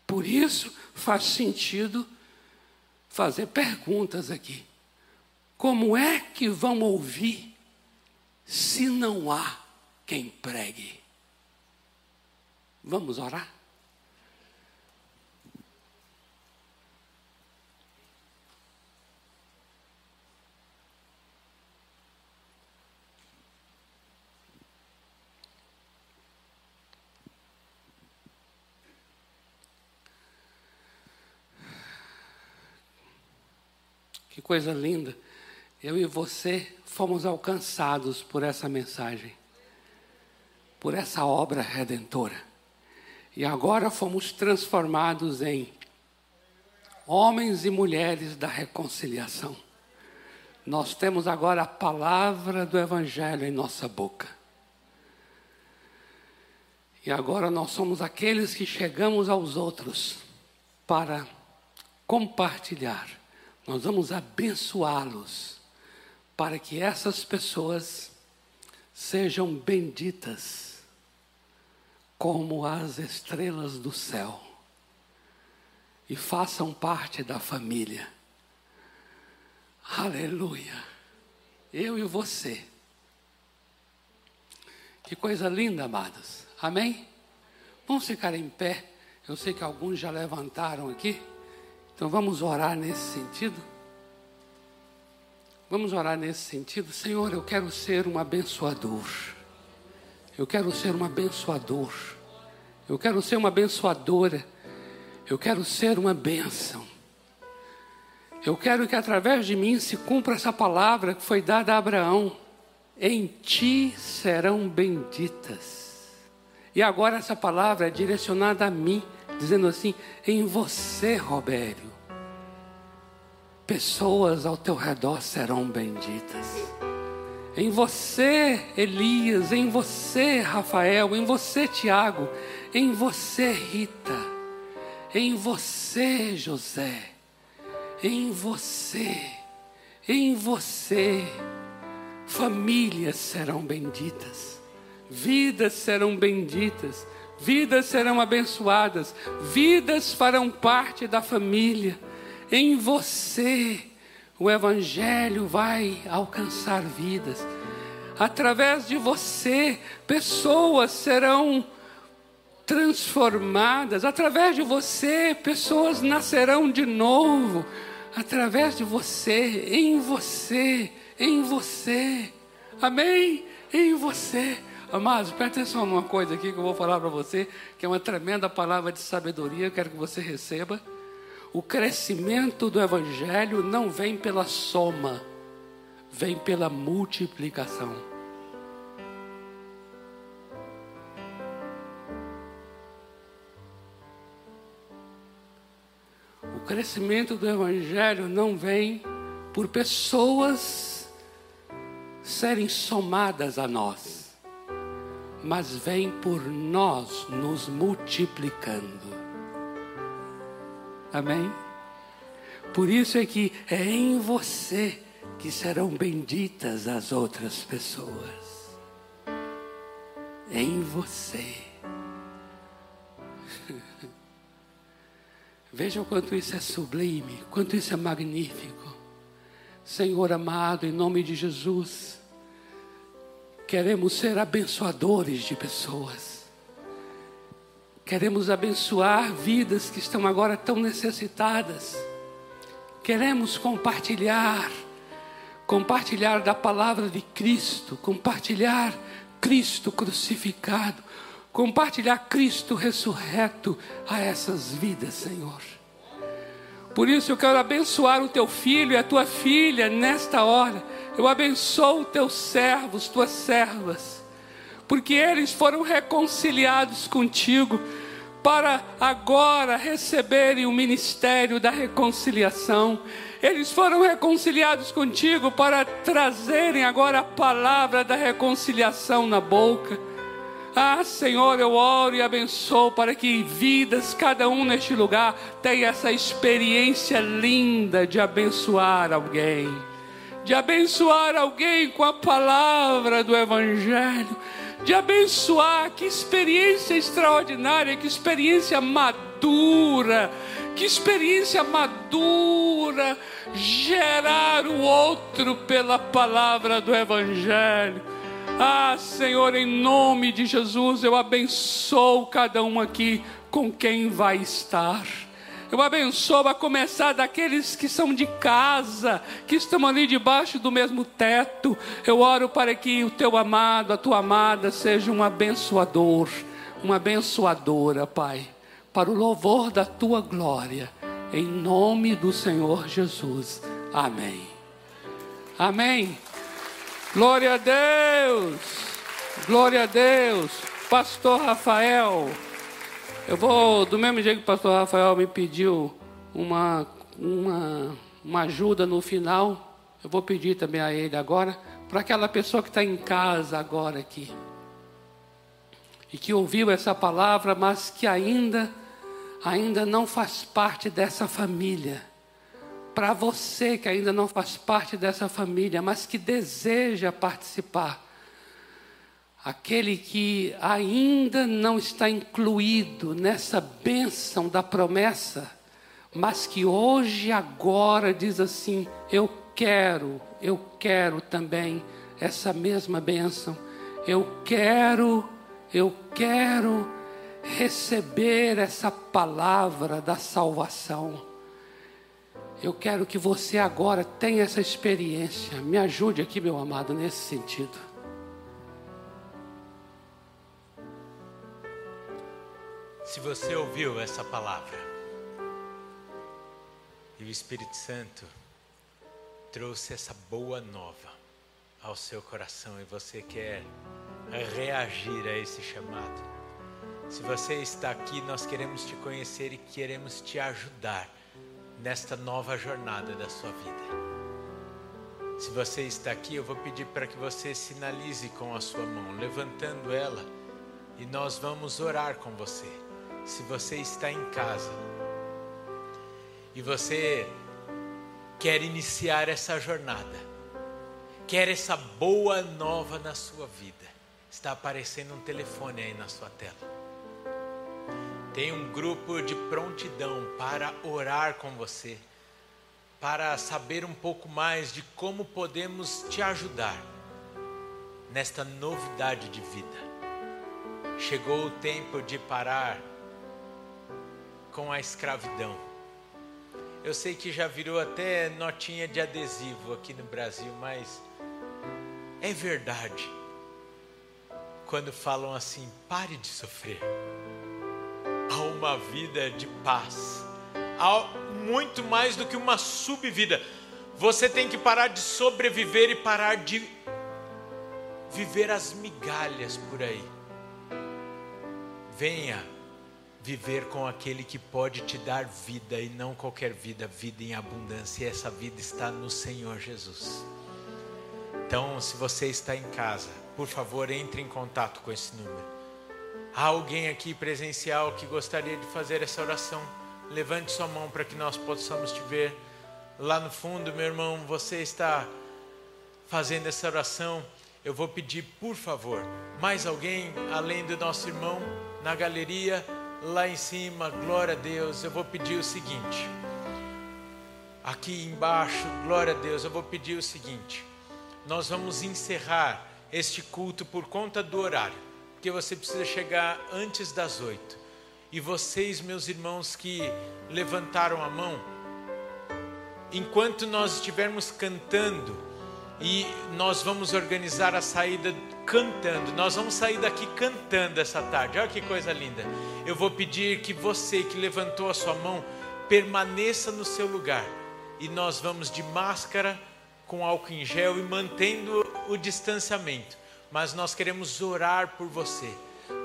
Por isso faz sentido fazer perguntas aqui. Como é que vão ouvir se não há quem pregue? Vamos orar? Que coisa linda eu e você fomos alcançados por essa mensagem, por essa obra redentora. E agora fomos transformados em homens e mulheres da reconciliação. Nós temos agora a palavra do Evangelho em nossa boca. E agora nós somos aqueles que chegamos aos outros para compartilhar. Nós vamos abençoá-los para que essas pessoas sejam benditas como as estrelas do céu e façam parte da família. Aleluia. Eu e você. Que coisa linda, amados. Amém? Vamos ficar em pé. Eu sei que alguns já levantaram aqui. Então vamos orar nesse sentido. Vamos orar nesse sentido. Senhor, eu quero ser um abençoador. Eu quero ser um abençoador. Eu quero ser uma abençoadora. Eu quero ser uma bênção. Eu quero que através de mim se cumpra essa palavra que foi dada a Abraão: em ti serão benditas. E agora essa palavra é direcionada a mim, dizendo assim: em você, Robério, pessoas ao teu redor serão benditas. Em você, Elias, em você, Rafael, em você, Tiago, em você, Rita em você, José, em você, em você, famílias serão benditas, vidas serão benditas, vidas serão abençoadas, vidas farão parte da família. Em você, o Evangelho vai alcançar vidas. Através de você, pessoas serão transformadas. Através de você, pessoas nascerão de novo. Através de você, em você, em você. Amém? Em você. Amados, presta atenção numa coisa aqui que eu vou falar para você, que é uma tremenda palavra de sabedoria, eu quero que você receba. O crescimento do Evangelho não vem pela soma, vem pela multiplicação. crescimento do Evangelho não vem por pessoas serem somadas a nós, mas vem por nós nos multiplicando. Amém? Por isso é que é em você que serão benditas as outras pessoas. É em você. Vejam quanto isso é sublime, quanto isso é magnífico. Senhor amado, em nome de Jesus, queremos ser abençoadores de pessoas. Queremos abençoar vidas que estão agora tão necessitadas. Queremos compartilhar, compartilhar da palavra de Cristo, compartilhar Cristo crucificado, compartilhar Cristo ressurreto a essas vidas, Senhor. Por isso eu quero abençoar o teu filho e a tua filha nesta hora. Eu abençoo teus servos, tuas servas, porque eles foram reconciliados contigo para agora receberem o ministério da reconciliação. Eles foram reconciliados contigo para trazerem agora a palavra da reconciliação na boca. Ah, Senhor, eu oro e abençoo para que vidas, cada um neste lugar, tenha essa experiência linda de abençoar alguém, de abençoar alguém com a palavra do Evangelho, de abençoar, que experiência extraordinária, que experiência madura, que experiência madura, gerar o outro pela palavra do Evangelho ah, Senhor, em nome de Jesus, eu abençoo cada um aqui com quem vai estar. Eu abençoo a começar daqueles que são de casa, que estão ali debaixo do mesmo teto. Eu oro para que o teu amado, a tua amada, seja um abençoador, uma abençoadora, Pai, para o louvor da tua glória. Em nome do Senhor Jesus. Amém. Amém. Glória a Deus! Glória a Deus! Pastor Rafael, eu vou, do mesmo jeito que o pastor Rafael me pediu uma, uma, uma ajuda no final, eu vou pedir também a ele agora, para aquela pessoa que está em casa agora aqui, e que ouviu essa palavra, mas que ainda ainda não faz parte dessa família, para você que ainda não faz parte dessa família, mas que deseja participar, aquele que ainda não está incluído nessa bênção da promessa, mas que hoje, agora, diz assim: Eu quero, eu quero também essa mesma bênção, eu quero, eu quero receber essa palavra da salvação. Eu quero que você agora tenha essa experiência. Me ajude aqui, meu amado, nesse sentido. Se você ouviu essa palavra e o Espírito Santo trouxe essa boa nova ao seu coração e você quer reagir a esse chamado, se você está aqui, nós queremos te conhecer e queremos te ajudar nesta nova jornada da sua vida. Se você está aqui, eu vou pedir para que você sinalize com a sua mão, levantando ela, e nós vamos orar com você. Se você está em casa e você quer iniciar essa jornada, quer essa boa nova na sua vida, está aparecendo um telefone aí na sua tela tem um grupo de prontidão para orar com você, para saber um pouco mais de como podemos te ajudar nesta novidade de vida. Chegou o tempo de parar com a escravidão. Eu sei que já virou até notinha de adesivo aqui no Brasil, mas é verdade. Quando falam assim, pare de sofrer a uma vida de paz, a muito mais do que uma subvida. Você tem que parar de sobreviver e parar de viver as migalhas por aí. Venha viver com aquele que pode te dar vida e não qualquer vida, vida em abundância. E essa vida está no Senhor Jesus. Então, se você está em casa, por favor, entre em contato com esse número. Há alguém aqui presencial que gostaria de fazer essa oração? Levante sua mão para que nós possamos te ver. Lá no fundo, meu irmão, você está fazendo essa oração. Eu vou pedir, por favor, mais alguém além do nosso irmão na galeria, lá em cima, glória a Deus. Eu vou pedir o seguinte. Aqui embaixo, glória a Deus, eu vou pedir o seguinte. Nós vamos encerrar este culto por conta do horário porque você precisa chegar antes das oito. E vocês, meus irmãos que levantaram a mão, enquanto nós estivermos cantando, e nós vamos organizar a saída cantando, nós vamos sair daqui cantando essa tarde, olha que coisa linda. Eu vou pedir que você que levantou a sua mão, permaneça no seu lugar, e nós vamos de máscara, com álcool em gel e mantendo o distanciamento mas nós queremos orar por você.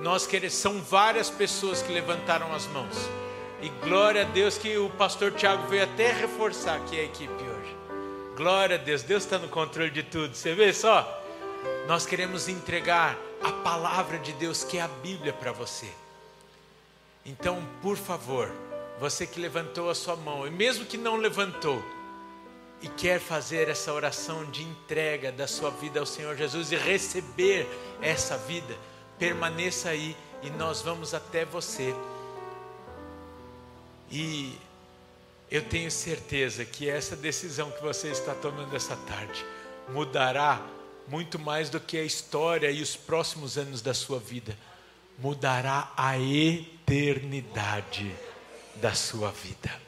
Nós queremos, são várias pessoas que levantaram as mãos. E glória a Deus que o pastor Tiago veio até reforçar aqui a equipe hoje. Glória a Deus, Deus está no controle de tudo. Você vê só? Nós queremos entregar a palavra de Deus, que é a Bíblia, para você. Então, por favor, você que levantou a sua mão, e mesmo que não levantou, e quer fazer essa oração de entrega da sua vida ao Senhor Jesus e receber essa vida, permaneça aí e nós vamos até você. E eu tenho certeza que essa decisão que você está tomando essa tarde mudará muito mais do que a história e os próximos anos da sua vida, mudará a eternidade da sua vida.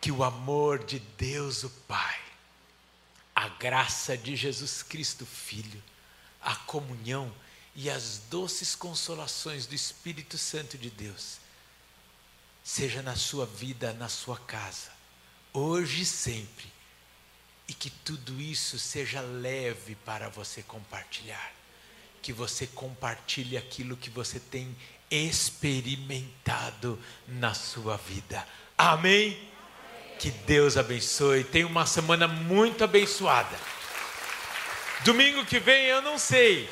Que o amor de Deus o Pai, a graça de Jesus Cristo Filho, a comunhão e as doces consolações do Espírito Santo de Deus, seja na sua vida, na sua casa, hoje e sempre, e que tudo isso seja leve para você compartilhar, que você compartilhe aquilo que você tem experimentado na sua vida. Amém? Que Deus abençoe. Tenha uma semana muito abençoada. Domingo que vem eu não sei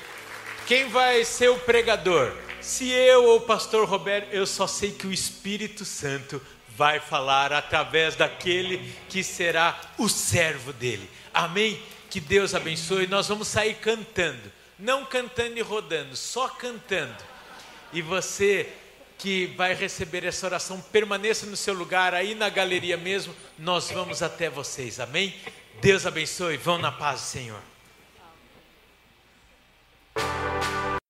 quem vai ser o pregador. Se eu ou o pastor Roberto, eu só sei que o Espírito Santo vai falar através daquele que será o servo dele. Amém? Que Deus abençoe. Nós vamos sair cantando, não cantando e rodando, só cantando. E você que vai receber essa oração, permaneça no seu lugar, aí na galeria mesmo, nós vamos até vocês. Amém? Deus abençoe. Vão na paz Senhor.